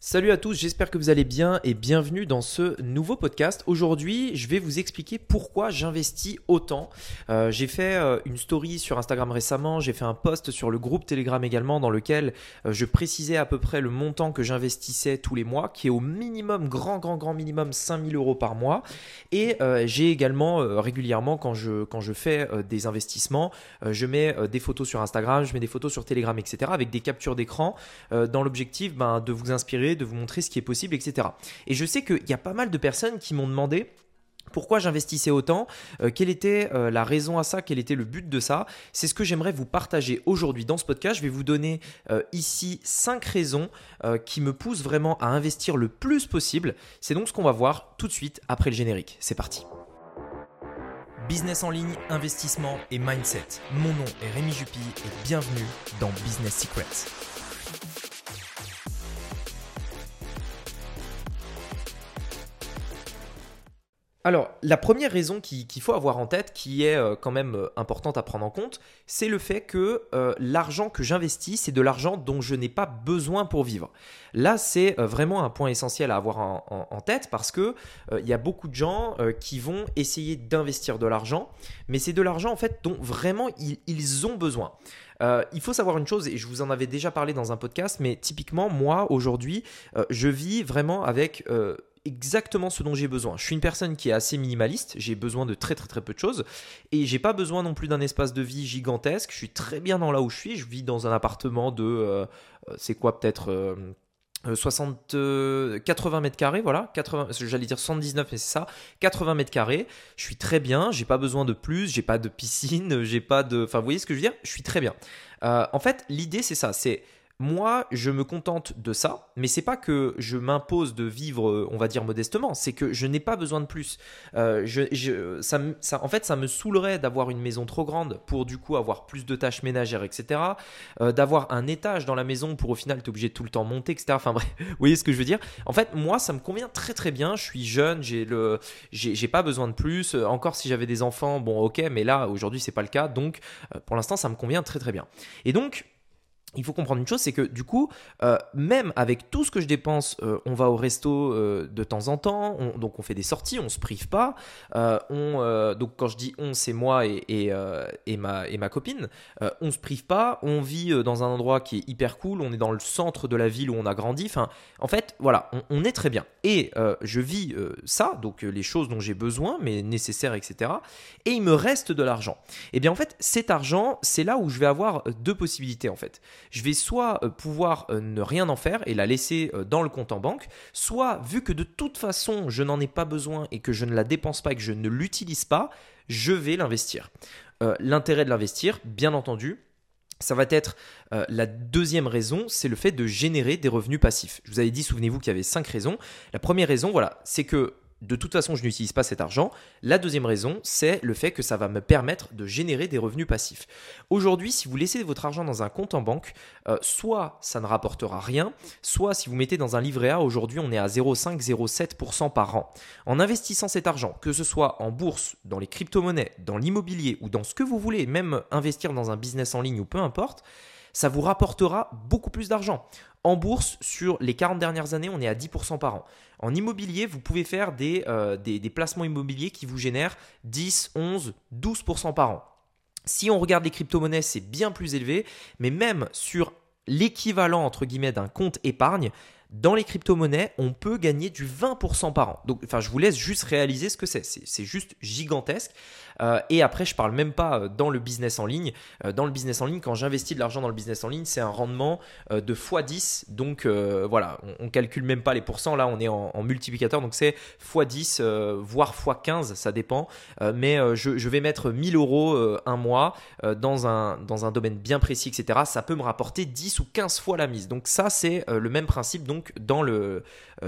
Salut à tous, j'espère que vous allez bien et bienvenue dans ce nouveau podcast. Aujourd'hui, je vais vous expliquer pourquoi j'investis autant. Euh, j'ai fait euh, une story sur Instagram récemment, j'ai fait un post sur le groupe Telegram également dans lequel euh, je précisais à peu près le montant que j'investissais tous les mois, qui est au minimum, grand, grand, grand minimum 5000 euros par mois. Et j'ai également régulièrement, quand je, quand je fais des investissements, je mets des photos sur Instagram, je mets des photos sur Telegram, etc. avec des captures d'écran dans l'objectif ben, de vous inspirer de vous montrer ce qui est possible, etc. Et je sais qu'il y a pas mal de personnes qui m'ont demandé pourquoi j'investissais autant euh, Quelle était euh, la raison à ça Quel était le but de ça C'est ce que j'aimerais vous partager aujourd'hui dans ce podcast. Je vais vous donner euh, ici cinq raisons qui me poussent vraiment à investir le plus possible. C'est donc ce qu'on va voir tout de suite après le générique. C'est parti. Business en ligne, investissement et mindset. Mon nom est Rémi Jupy et bienvenue dans Business Secrets. Alors, la première raison qu'il faut avoir en tête, qui est euh, quand même euh, importante à prendre en compte, c'est le fait que euh, l'argent que j'investis, c'est de l'argent dont je n'ai pas besoin pour vivre. Là, c'est vraiment un point essentiel à avoir en, tête parce que il y a beaucoup de gens qui vont essayer d'investir de l'argent, mais c'est de l'argent en fait dont vraiment ils, ont besoin. il faut savoir une chose, et je vous en avais déjà parlé dans un podcast, mais typiquement, moi, aujourd'hui, je vis vraiment avec exactement ce dont j'ai besoin. Je suis une personne qui est assez minimaliste, j'ai besoin de très très très peu de choses et j'ai pas besoin non plus d'un espace de vie gigantesque. Je suis très bien dans là où je suis, je vis dans un appartement de euh, euh, c'est quoi peut-être 60 euh, 80 mètres carrés, voilà, 80, j'allais dire 79, mais c'est ça, 80 mètres carrés. Je suis très bien, j'ai pas besoin de plus, j'ai pas de piscine, j'ai pas de, enfin, vous voyez ce que je veux dire? Je suis très bien. en fait, l'idée c'est ça, c'est moi, je me contente de ça, mais c'est pas que je m'impose de vivre, euh, on va dire modestement, c'est que je n'ai pas besoin de plus. Euh, ça, en fait, ça me saoulerait d'avoir une maison trop grande pour du coup avoir plus de tâches ménagères, etc. Euh, d'avoir un étage dans la maison pour au final t'es obligé de tout le temps monter, etc. Enfin bref, vous voyez ce que je veux dire? En fait, moi, ça me convient très très bien. Je suis jeune, j'ai le, j'ai pas besoin de plus. Encore si j'avais des enfants, bon, ok, mais là aujourd'hui c'est pas le cas, donc pour l'instant ça me convient très très bien. Et donc il faut comprendre une chose, c'est que du coup, euh, même avec tout ce que je dépense, euh, on va au resto euh, de temps en temps, donc on fait des sorties, on se prive pas. on, donc quand je dis on, c'est moi et, et ma copine. on se prive pas, on vit dans un endroit qui est hyper cool, on est dans le centre de la ville où on a grandi. Enfin, en fait, voilà, on, on est très bien. Et je vis ça, donc les choses dont j'ai besoin, mais nécessaires, etc. Et il me reste de l'argent. Et eh bien en fait, cet argent, c'est là où je vais avoir deux possibilités en fait je vais soit euh, pouvoir euh, ne rien en faire et la laisser euh, dans le compte en banque, soit vu que de toute façon je n'en ai pas besoin et que je ne la dépense pas et que je ne l'utilise pas, je vais l'investir. L'intérêt de l'investir, bien entendu, ça va être la deuxième raison, c'est le fait de générer des revenus passifs. Je vous avais dit, souvenez-vous qu'il y avait cinq raisons. La première raison, voilà, c'est que de toute façon, je n'utilise pas cet argent. La deuxième raison, c'est le fait que ça va me permettre de générer des revenus passifs. Aujourd'hui, si vous laissez votre argent dans un compte en banque, euh, soit ça ne rapportera rien, soit si vous mettez dans un livret A, aujourd'hui on est à 0,5-0,7% par an. En investissant cet argent, que ce soit en bourse, dans les crypto-monnaies, dans l'immobilier ou dans ce que vous voulez, même investir dans un business en ligne ou peu importe, ça vous rapportera beaucoup plus d'argent. En bourse, sur les 40 dernières années, on est à 10% par an. En immobilier, vous pouvez faire euh, des, des, placements immobiliers qui vous génèrent 10, 11, 12% par an. Si on regarde les crypto-monnaies, c'est bien plus élevé, mais même sur l'équivalent entre guillemets d'un compte épargne, dans les crypto-monnaies, on peut gagner du 20% par an. Donc, enfin, je vous laisse juste réaliser ce que c'est. C'est juste gigantesque. Euh, et après, je parle même pas euh, dans le business en ligne. Euh, dans le business en ligne, quand j'investis de l'argent dans le business en ligne, c'est un rendement de x10. Donc voilà, on, ne calcule même pas les pourcents. Là, on est en, multiplicateur. Donc c'est x10, voire x15, ça dépend. mais je, vais mettre 1000 euros un mois dans, un, dans un domaine bien précis, etc. Ça peut me rapporter 10 ou 15 fois la mise. Donc ça, c'est le même principe donc dans le,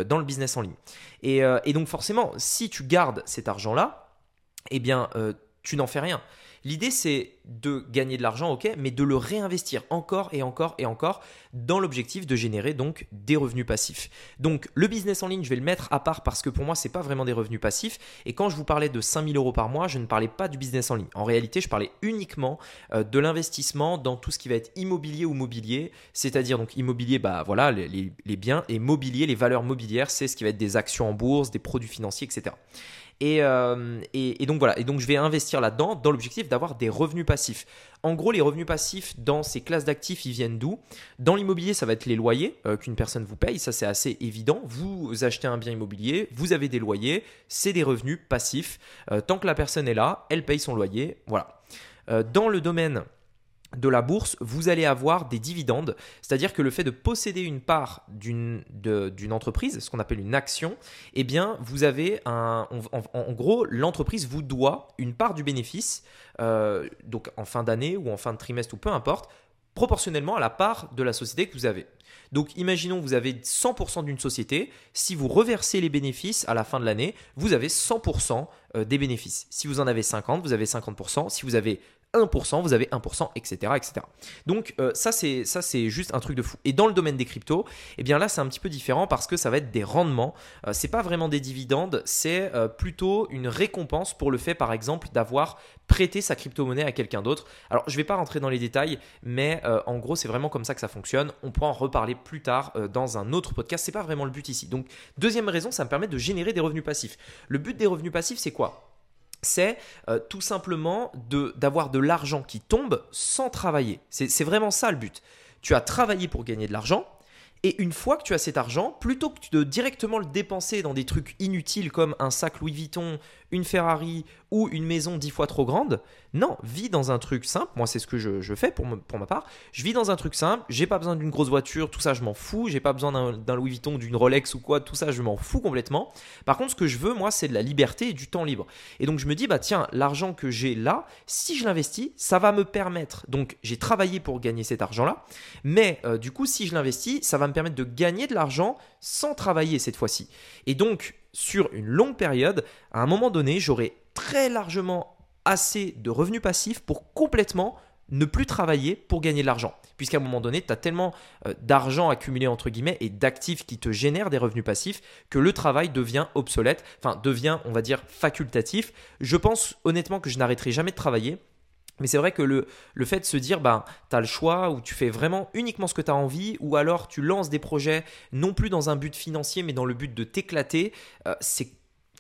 dans le business en ligne. Et donc forcément, si tu gardes cet argent-là, eh bien, euh, tu n'en fais rien. L'idée, c'est de gagner de l'argent, ok, mais de le réinvestir encore et encore et encore dans l'objectif de générer donc des revenus passifs. Donc le business en ligne, je vais le mettre à part parce que pour moi, c'est pas vraiment des revenus passifs. Et quand je vous parlais de 5000 euros par mois, je ne parlais pas du business en ligne. En réalité, je parlais uniquement euh, de l'investissement dans tout ce qui va être immobilier ou mobilier, c'est-à-dire donc immobilier, bah voilà, les, les biens et mobilier, les valeurs mobilières, c'est ce qui va être des actions en bourse, des produits financiers, etc. Euh, et, donc voilà, et donc je vais investir là-dedans dans l'objectif d'avoir des revenus passifs. En gros, les revenus passifs dans ces classes d'actifs, ils viennent d'où? Dans l'immobilier, ça va être les loyers euh, qu'une personne vous paye, ça c'est assez évident. Vous achetez un bien immobilier, vous avez des loyers, c'est des revenus passifs. Euh, tant que la personne est là, elle paye son loyer, voilà. dans le domaine de la bourse, vous allez avoir des dividendes, c'est-à-dire que le fait de posséder une part d'une entreprise, ce qu'on appelle une action, eh bien, vous avez un, en, gros, l'entreprise vous doit une part du bénéfice, euh, donc en fin d'année ou en fin de trimestre ou peu importe, proportionnellement à la part de la société que vous avez. Donc imaginons vous avez 100% d'une société, si vous reversez les bénéfices à la fin de l'année, vous avez 100% euh, des bénéfices. Si vous en avez 50, vous avez 50%. Si vous avez 1%, vous avez 1%, etc. Donc euh, ça c'est juste un truc de fou. Et dans le domaine des cryptos, eh bien là c'est un petit peu différent parce que ça va être des rendements. Euh, c'est pas vraiment des dividendes, c'est euh, plutôt une récompense pour le fait par exemple d'avoir prêté sa crypto-monnaie à quelqu'un d'autre. Alors je vais pas rentrer dans les détails, mais en gros c'est vraiment comme ça que ça fonctionne. On pourra en reparler plus tard dans un autre podcast. C'est pas vraiment le but ici. Donc deuxième raison, ça me permet de générer des revenus passifs. Le but des revenus passifs c'est quoi? C'est euh, tout simplement d'avoir de, l'argent qui tombe sans travailler. C'est vraiment ça le but. Tu as travaillé pour gagner de l'argent, et une fois que tu as cet argent, plutôt que de directement le dépenser dans des trucs inutiles comme un sac Louis Vuitton, une Ferrari ou une maison dix fois trop grande. Non, vis dans un truc simple. Moi, c'est ce que je, fais pour, pour, ma part. Je vis dans un truc simple. J'ai pas besoin d'une grosse voiture. Tout ça, je m'en fous. J'ai pas besoin d'un Louis Vuitton, d'une Rolex ou quoi. Tout ça, je m'en fous complètement. Par contre, ce que je veux, moi, c'est de la liberté et du temps libre. Et donc, je me dis, bah tiens, l'argent que j'ai là, si je l'investis, ça va me permettre. Donc, j'ai travaillé pour gagner cet argent-là. Mais euh, du coup, si je l'investis, ça va me permettre de gagner de l'argent sans travailler cette fois-ci. Et donc, sur une longue période, à un moment donné, j'aurai très largement assez de revenus passifs pour complètement ne plus travailler pour gagner de l'argent. Puisqu'à un moment donné, tu as tellement euh, d'argent accumulé entre guillemets et d'actifs qui te génèrent des revenus passifs que le travail devient obsolète, enfin devient, on va dire, facultatif. Je pense honnêtement que je n'arrêterai jamais de travailler mais c'est vrai que le, fait de se dire, ben, tu as le choix où tu fais vraiment uniquement ce que tu as envie, ou alors tu lances des projets non plus dans un but financier, mais dans le but de t'éclater, euh, c'est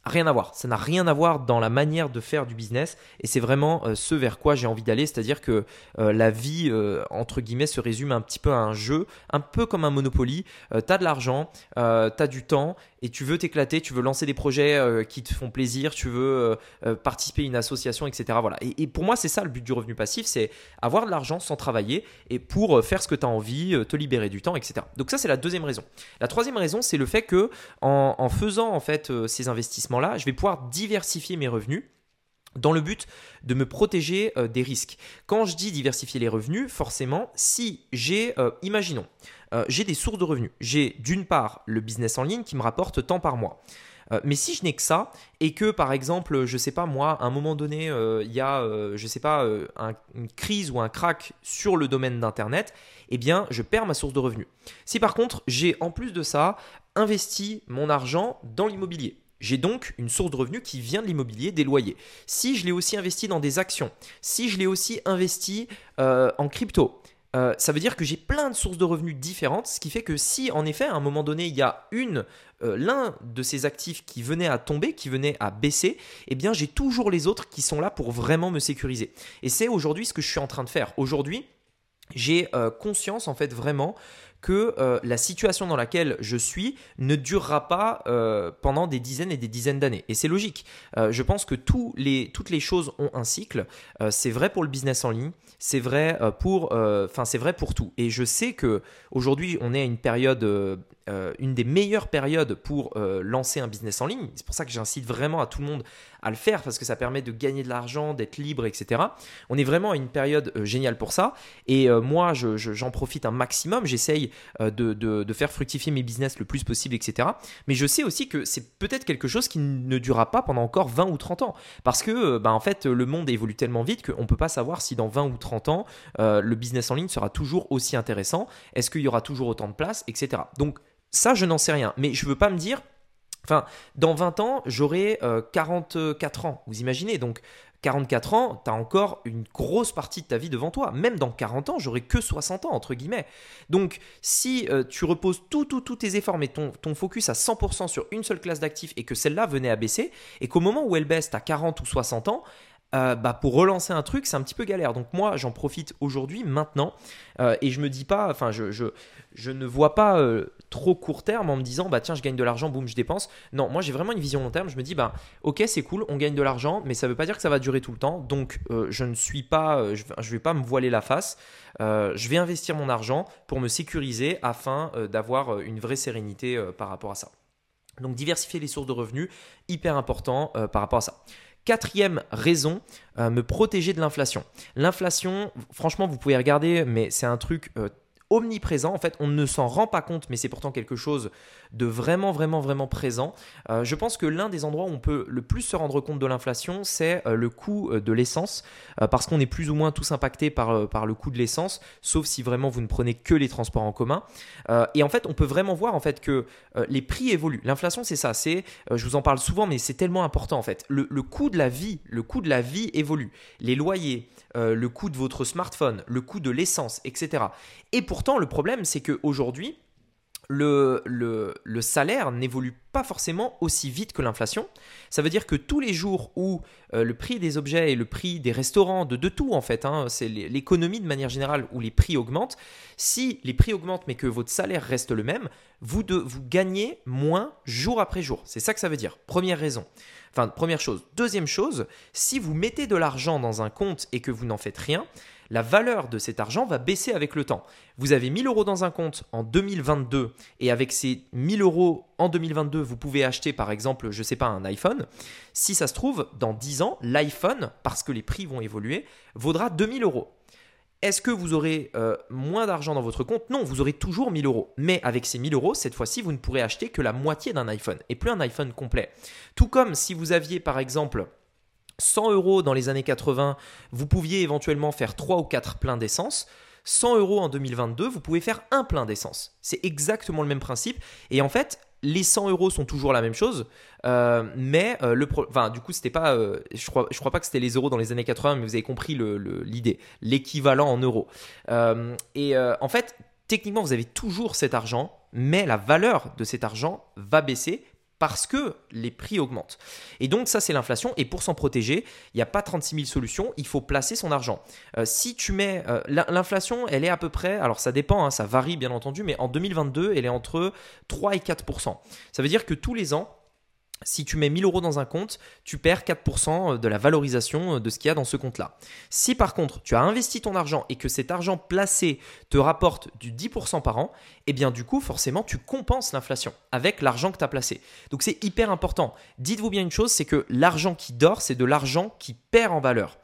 rien à voir. Ça n'a rien à voir dans la manière de faire du business et c'est vraiment euh, ce vers quoi j'ai envie d'aller. C'est-à-dire que euh, la vie, entre guillemets, se résume un petit peu à un jeu, un peu comme un Monopoly. tu as de l'argent, tu as du temps et tu veux t'éclater, tu veux lancer des projets qui te font plaisir, tu veux participer à une association, etc. Voilà. Et, pour moi, c'est ça le but du revenu passif, c'est avoir de l'argent sans travailler et pour faire ce que tu as envie, te libérer du temps, etc. Donc ça, c'est la deuxième raison. La troisième raison, c'est le fait que en, faisant en ces investissements là je vais pouvoir diversifier mes revenus dans le but de me protéger euh, des risques. Quand je dis diversifier les revenus, forcément, si j'ai, euh, imaginons, euh, j'ai des sources de revenus. J'ai d'une part le business en ligne qui me rapporte tant par mois. mais si je n'ai que ça et que par exemple, je sais pas moi, à un moment donné, il y a, je sais pas, une crise ou un crack sur le domaine d'internet, eh bien, je perds ma source de revenus. Si par contre, j'ai en plus de ça investi mon argent dans l'immobilier, j'ai donc une source de revenus qui vient de l'immobilier, des loyers. Si je l'ai aussi investi dans des actions, si je l'ai aussi investi euh, en crypto, euh, ça veut dire que j'ai plein de sources de revenus différentes, ce qui fait que si en effet à un moment donné il y a une euh, l'un de ces actifs qui venait à tomber, qui venait à baisser, eh bien j'ai toujours les autres qui sont là pour vraiment me sécuriser. Et c'est aujourd'hui ce que je suis en train de faire. Aujourd'hui, j'ai conscience en fait vraiment que euh, la situation dans laquelle je suis ne durera pas euh, pendant des dizaines et des dizaines d'années. Et c'est logique. Euh, je pense que toutes les choses ont un cycle. c'est vrai pour le business en ligne, c'est vrai pour, enfin c'est vrai pour tout. Et je sais que aujourd'hui on est à une période une des meilleures périodes pour lancer un business en ligne. C'est pour ça que j'incite vraiment à tout le monde à le faire parce que ça permet de gagner de l'argent, d'être libre, etc. On est vraiment à une période géniale pour ça. Et moi, j'en profite un maximum. J'essaye de, de, faire fructifier mes business le plus possible, etc. Mais je sais aussi que c'est peut-être quelque chose qui ne durera pas pendant encore 20 ou 30 ans. Parce que, bah, en fait, le monde évolue tellement vite qu'on ne peut pas savoir si dans 20 ou 30 ans, le business en ligne sera toujours aussi intéressant Est-ce qu'il y aura toujours autant de place, etc. Donc ça, je n'en sais rien. Mais je ne veux pas me dire, enfin, dans 20 ans, j'aurai 44 ans. Vous imaginez Donc 44 ans, tu as encore une grosse partie de ta vie devant toi. Même dans 40 ans, j'aurai que 60 ans, entre guillemets. Donc, si euh, tu reposes tous tout, tout tes efforts, mais ton, ton focus à 100% sur une seule classe d'actifs et que celle-là venait à baisser, et qu'au moment où elle baisse, tu as 40 ou 60 ans, euh, bah, pour relancer un truc, c'est un petit peu galère. Donc moi, j'en profite aujourd'hui, maintenant, euh, et je me dis pas, enfin, je, je, ne vois pas euh, trop court terme en me disant, bah tiens, je gagne de l'argent, boum, je dépense. Non, moi j'ai vraiment une vision long terme. Je me dis, bah ok, c'est cool, on gagne de l'argent, mais ça veut pas dire que ça va durer tout le temps. Donc je ne suis pas, je, je, vais pas me voiler la face. je vais investir mon argent pour me sécuriser afin d'avoir une vraie sérénité par rapport à ça. Donc diversifier les sources de revenus, hyper important par rapport à ça. Quatrième raison, euh, me protéger de l'inflation. L'inflation, franchement, vous pouvez regarder, mais c'est un truc euh, omniprésent. En fait, on ne s'en rend pas compte, mais c'est pourtant quelque chose de vraiment, vraiment, vraiment présent. Euh, je pense que l'un des endroits où on peut le plus se rendre compte de l'inflation, c'est euh, le coût euh, de l'essence, parce qu'on est plus ou moins tous impactés par, par le coût de l'essence, sauf si vraiment vous ne prenez que les transports en commun. et en fait, on peut vraiment voir en fait que les prix évoluent. L'inflation, c'est ça. C'est, je vous en parle souvent, mais c'est tellement important en fait. Le, le coût de la vie, le coût de la vie évolue. Les loyers, le coût de votre smartphone, le coût de l'essence, etc. Et pourtant, le problème, c'est qu'aujourd'hui, le, le, salaire n'évolue pas forcément aussi vite que l'inflation. Ça veut dire que tous les jours où euh, le prix des objets et le prix des restaurants, de, de tout en fait, hein, c'est l'économie de manière générale où les prix augmentent, si les prix augmentent mais que votre salaire reste le même, vous, de, vous gagnez moins jour après jour. C'est ça que ça veut dire. Première raison. Enfin, première chose. Deuxième chose, si vous mettez de l'argent dans un compte et que vous n'en faites rien, la valeur de cet argent va baisser avec le temps. Vous avez 1000 euros dans un compte en 2022 et avec ces 1000 euros en 2022, vous pouvez acheter par exemple, je ne sais pas, un iPhone. Si ça se trouve, dans 10 ans, l'iPhone, parce que les prix vont évoluer, vaudra 2000 euros. Est-ce que vous aurez euh, moins d'argent dans votre compte? Non, vous aurez toujours 1000 euros. Mais avec ces 1000 euros, cette fois-ci, vous ne pourrez acheter que la moitié d'un iPhone et plus un iPhone complet. Tout comme si vous aviez par exemple 100 euros dans les années 80, vous pouviez éventuellement faire 3 ou 4 pleins d'essence. 100 euros en 2022, vous pouvez faire un plein d'essence. C'est exactement le même principe. Et en fait, les 100 euros sont toujours la même chose, euh, mais euh, le enfin, du coup, c'était pas, euh, je crois, je crois pas que c'était les euros dans les années 80, mais vous avez compris l'idée, l'équivalent en euros. et en fait, techniquement, vous avez toujours cet argent, mais la valeur de cet argent va baisser parce que les prix augmentent. Et donc ça c'est l'inflation et pour s'en protéger, il n'y a pas 36 000 solutions, il faut placer son argent. Euh, si tu mets euh, l'inflation, elle est à peu près, alors ça dépend, hein, ça varie bien entendu, mais en 2022 elle est entre 3 et 4 Ça veut dire que tous les ans si tu mets 1000 euros dans un compte, tu perds 4% de la valorisation de ce qu'il y a dans ce compte-là. Si par contre tu as investi ton argent et que cet argent placé te rapporte du 10% par an, eh bien du coup forcément tu compenses l'inflation avec l'argent que tu as placé. Donc c'est hyper important. Dites-vous bien une chose, c'est que l'argent qui dort, c'est de l'argent qui perd en valeur.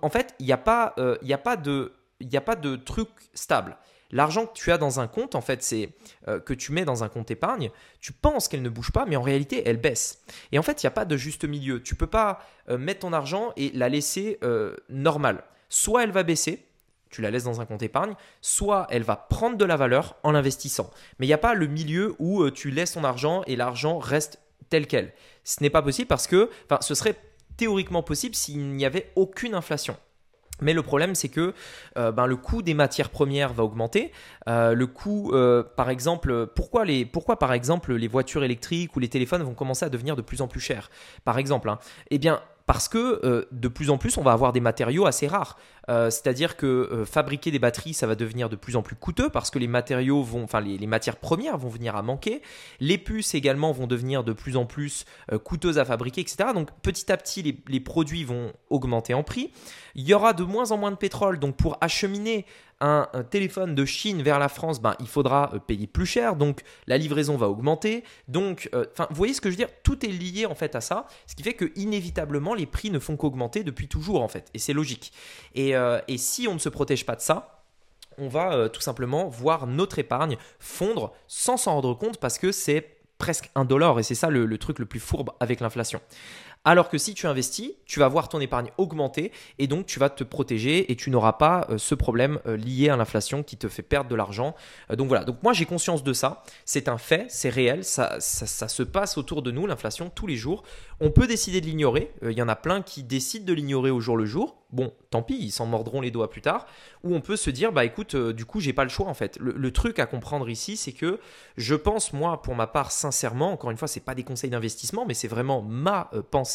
En fait, il n'y a, euh, a pas de truc stable. L'argent que tu as dans un compte, en fait, c'est euh, que tu mets dans un compte épargne, tu penses qu'elle ne bouge pas, mais en réalité, elle baisse. Et en fait, il n'y a pas de juste milieu. Tu peux pas euh, mettre ton argent et la laisser euh, normale. Soit elle va baisser, tu la laisses dans un compte épargne, soit elle va prendre de la valeur en l'investissant. Mais il n'y a pas le milieu où tu laisses ton argent et l'argent reste tel quel. Ce n'est pas possible parce que, ce serait théoriquement possible s'il n'y avait aucune inflation. Mais le problème, c'est que euh, ben, le coût des matières premières va augmenter. Euh, le coût, euh, par exemple, pourquoi, les, par exemple les voitures électriques ou les téléphones vont commencer à devenir de plus en plus chers? Par exemple, hein, eh bien, parce que de plus en plus, on va avoir des matériaux assez rares. C'est-à-dire que fabriquer des batteries, ça va devenir de plus en plus coûteux parce que les matériaux vont, enfin les, matières premières vont venir à manquer. Les puces également vont devenir de plus en plus coûteuses à fabriquer, etc. Donc petit à petit, les, produits vont augmenter en prix. Il y aura de moins en moins de pétrole, donc pour acheminer un, téléphone de Chine vers la France, ben, il faudra euh, payer plus cher, donc la livraison va augmenter. Donc, euh, vous voyez ce que je veux dire? Tout est lié en fait à ça, ce qui fait que inévitablement les prix ne font qu'augmenter depuis toujours en fait, et c'est logique. Euh, si on ne se protège pas de ça, on va tout simplement voir notre épargne fondre sans s'en rendre compte parce que c'est presque un dollar et c'est ça le, truc le plus fourbe avec l'inflation. Alors que si tu investis, tu vas voir ton épargne augmenter et donc tu vas te protéger et tu n'auras pas euh, ce problème euh, lié à l'inflation qui te fait perdre de l'argent. Euh, donc voilà, donc moi j'ai conscience de ça, c'est un fait, c'est réel, ça, ça, se passe autour de nous, l'inflation, tous les jours. On peut décider de l'ignorer, il y en a plein qui décident de l'ignorer au jour le jour, bon, tant pis, ils s'en mordront les doigts plus tard. Ou on peut se dire, bah écoute, du coup, j'ai pas le choix en fait. Le, truc à comprendre ici, c'est que je pense, moi, pour ma part, sincèrement, encore une fois, c'est pas des conseils d'investissement, mais c'est vraiment ma pensée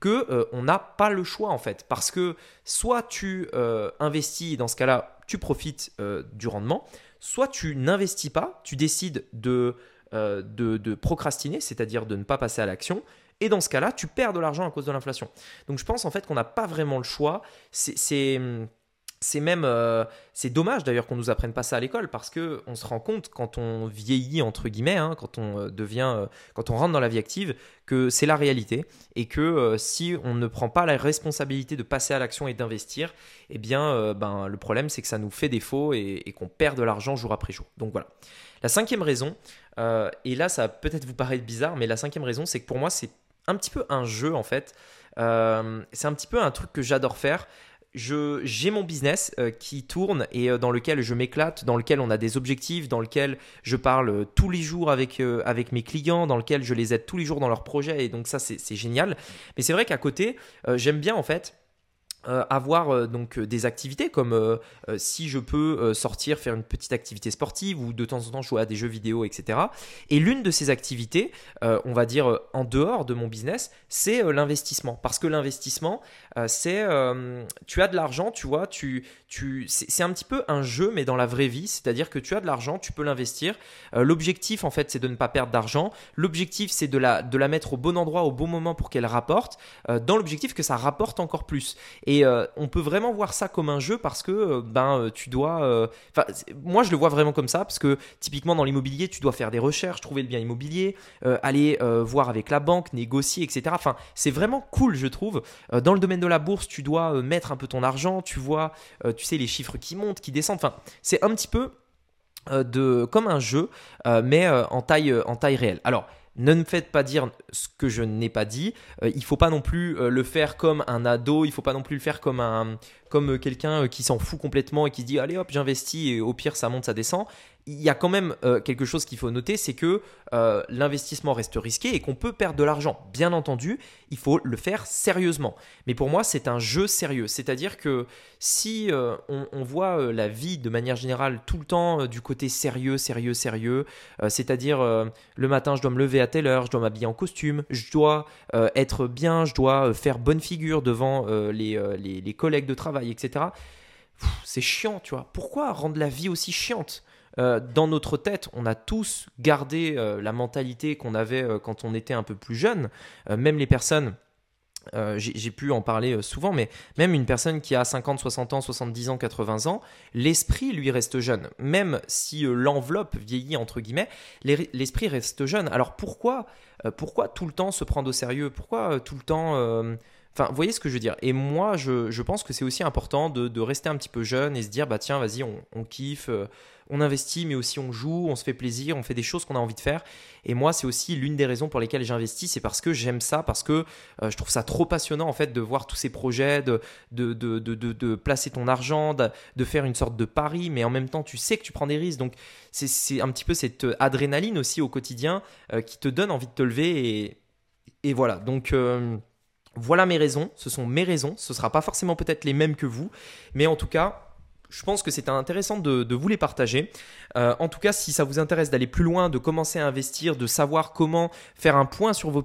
que euh, on n'a pas le choix en fait. Parce que soit tu euh, investis dans ce cas-là tu profites euh, du rendement soit tu n'investis pas tu décides de, de, procrastiner c'est-à-dire de ne pas passer à l'action et dans ce cas-là tu perds de l'argent à cause de l'inflation. Donc je pense en fait qu'on n'a pas vraiment le choix. C'est c'est même euh, c'est dommage d'ailleurs qu'on nous apprenne pas ça à l'école parce que on se rend compte quand on vieillit entre guillemets hein, quand on euh, devient euh, quand on rentre dans la vie active que c'est la réalité et que si on ne prend pas la responsabilité de passer à l'action et d'investir eh bien ben le problème c'est que ça nous fait défaut et, qu'on perd de l'argent jour après jour. Donc voilà. La cinquième raison et là ça peut-être vous paraître bizarre mais la cinquième raison c'est que pour moi c'est un petit peu un jeu en fait. C'est un petit peu un truc que j'adore faire j'ai mon business euh, qui tourne et euh, dans lequel je m'éclate, dans lequel on a des objectifs, dans lequel je parle euh, tous les jours avec mes clients, dans lequel je les aide tous les jours dans leurs projets et donc ça c'est génial. Mais c'est vrai qu'à côté, j'aime bien en fait euh, avoir euh, donc euh, des activités comme si je peux sortir faire une petite activité sportive ou de temps en temps jouer à des jeux vidéo etc et l'une de ces activités on va dire en dehors de mon business c'est l'investissement. Parce que l'investissement c'est tu as de l'argent tu vois tu tu c'est un petit peu un jeu mais dans la vraie vie. C'est à dire que tu as de l'argent tu peux l'investir. L'objectif en fait c'est de ne pas perdre d'argent. L'objectif c'est de la de la mettre au bon endroit au bon moment pour qu'elle rapporte dans l'objectif que ça rapporte encore plus. Et et euh, on peut vraiment voir ça comme un jeu parce que euh, ben euh, tu dois. moi je le vois vraiment comme ça parce que typiquement dans l'immobilier tu dois faire des recherches, trouver le bien immobilier, aller voir avec la banque, négocier, etc. Enfin c'est vraiment cool je trouve. dans le domaine de la bourse tu dois mettre un peu ton argent, tu vois, tu sais les chiffres qui montent, qui descendent. Enfin c'est un petit peu de comme un jeu mais en taille en taille réelle. Alors ne me faites pas dire ce que je n'ai pas dit. Il il faut pas non plus le faire comme un ado. Il faut pas non plus le faire comme un comme quelqu'un qui s'en fout complètement et qui dit allez hop j'investis et au pire ça monte ça descend il y a quand même euh, quelque chose qu'il faut noter, c'est que euh, l'investissement reste risqué et qu'on peut perdre de l'argent. Bien entendu, il faut le faire sérieusement. Mais pour moi, c'est un jeu sérieux. C'est-à-dire que si euh, on, voit la vie de manière générale tout le temps du côté sérieux, sérieux, sérieux, c'est-à-dire le matin, je dois me lever à telle heure, je dois m'habiller en costume, je dois être bien, je dois faire bonne figure devant les, les collègues de travail, etc. C'est chiant, tu vois. Pourquoi rendre la vie aussi chiante? Euh, dans notre tête, on a tous gardé euh, la mentalité qu'on avait euh, quand on était un peu plus jeune. même les personnes, j'ai pu en parler souvent, mais même une personne qui a 50, 60 ans, 70 ans, 80 ans, l'esprit lui reste jeune. Même si l'enveloppe vieillit, entre guillemets, l'esprit reste jeune. Alors pourquoi, pourquoi tout le temps se prendre au sérieux? Pourquoi tout le temps... Enfin, vous voyez ce que je veux dire. Et moi, je, pense que c'est aussi important de, rester un petit peu jeune et se dire, bah tiens, vas-y, on, kiffe, euh, on investit, mais aussi on joue, on se fait plaisir, on fait des choses qu'on a envie de faire. Et moi, c'est aussi l'une des raisons pour lesquelles j'investis, c'est parce que j'aime ça, parce que euh, je trouve ça trop passionnant en fait de voir tous ces projets, de, de, de, de placer ton argent, de, faire une sorte de pari, mais en même temps, tu sais que tu prends des risques. Donc, c'est un petit peu cette adrénaline aussi au quotidien euh, qui te donne envie de te lever. Et, et voilà. Donc. Voilà mes raisons, ce sont mes raisons, ce ne sera pas forcément peut-être les mêmes que vous, mais en tout cas, je pense que c'est intéressant de, vous les partager. Euh, en tout cas, si ça vous intéresse d'aller plus loin, de commencer à investir, de savoir comment faire un point sur vos,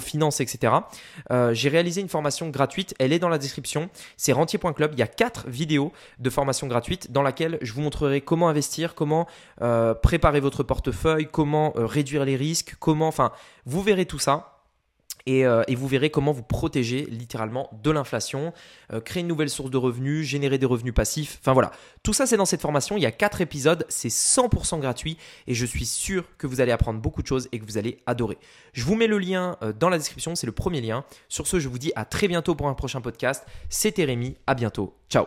finances, etc., euh, j'ai réalisé une formation gratuite. Elle est dans la description. C'est rentier.club. Il y a quatre vidéos de formation gratuite dans laquelle je vous montrerai comment investir, comment euh, préparer votre portefeuille, comment réduire les risques, comment. Enfin, vous verrez tout ça. Euh, et, vous verrez comment vous protéger littéralement de l'inflation, euh, créer une nouvelle source de revenus, générer des revenus passifs. Enfin voilà, tout ça c'est dans cette formation. Il y a 4 épisodes, c'est 100% gratuit et je suis sûr que vous allez apprendre beaucoup de choses et que vous allez adorer. Je vous mets le lien euh, dans la description, c'est le premier lien. Sur ce, je vous dis à très bientôt pour un prochain podcast. C'était Rémi, à bientôt. Ciao